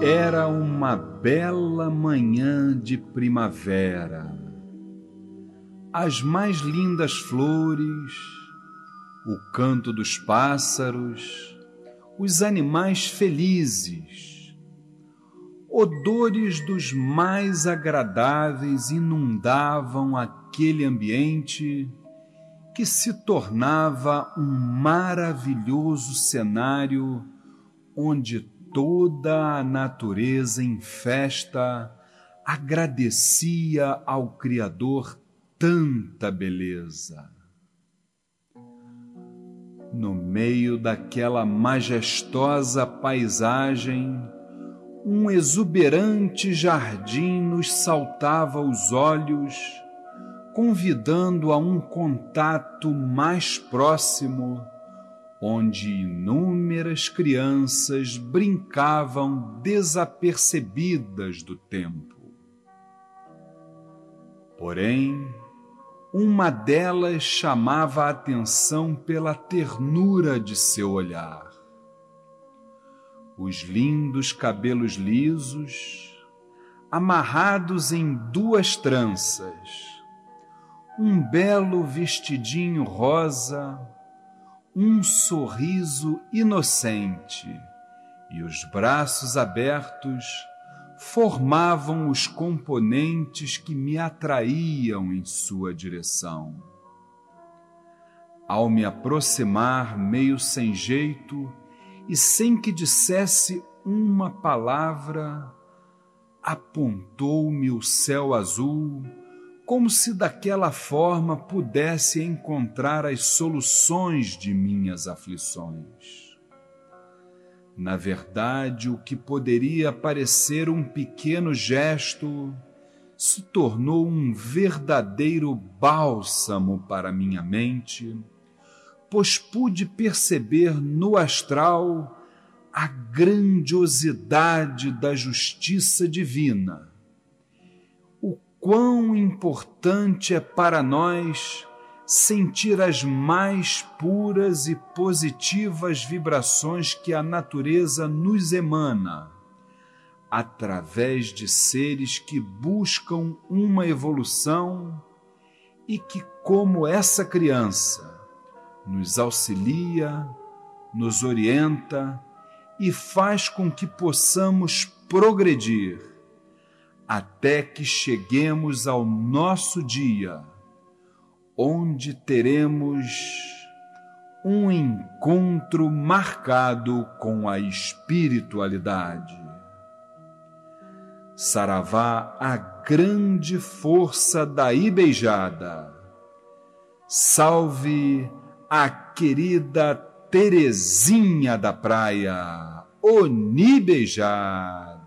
Era uma bela manhã de primavera. As mais lindas flores, o canto dos pássaros, os animais felizes, odores dos mais agradáveis inundavam aquele ambiente que se tornava um maravilhoso cenário onde toda a natureza em festa agradecia ao Criador tanta beleza. No meio daquela majestosa paisagem, um exuberante jardim nos saltava aos olhos, convidando a um contato mais próximo onde inúmeras crianças brincavam desapercebidas do tempo. Porém, uma delas chamava a atenção pela ternura de seu olhar. Os lindos cabelos lisos, amarrados em duas tranças, um belo vestidinho rosa, um sorriso inocente e os braços abertos formavam os componentes que me atraíam em sua direção. Ao me aproximar meio sem jeito e sem que dissesse uma palavra, apontou-me o céu azul como se daquela forma pudesse encontrar as soluções de minhas aflições. Na verdade, o que poderia parecer um pequeno gesto se tornou um verdadeiro bálsamo para minha mente, pois pude perceber no astral a grandiosidade da justiça divina quão importante é para nós sentir as mais puras e positivas vibrações que a natureza nos emana, através de seres que buscam uma evolução e que, como essa criança, nos auxilia, nos orienta e faz com que possamos progredir até que cheguemos ao nosso dia, onde teremos um encontro marcado com a espiritualidade. Saravá, a grande força da Ibeijada. Salve a querida Terezinha da Praia, Onibeijar.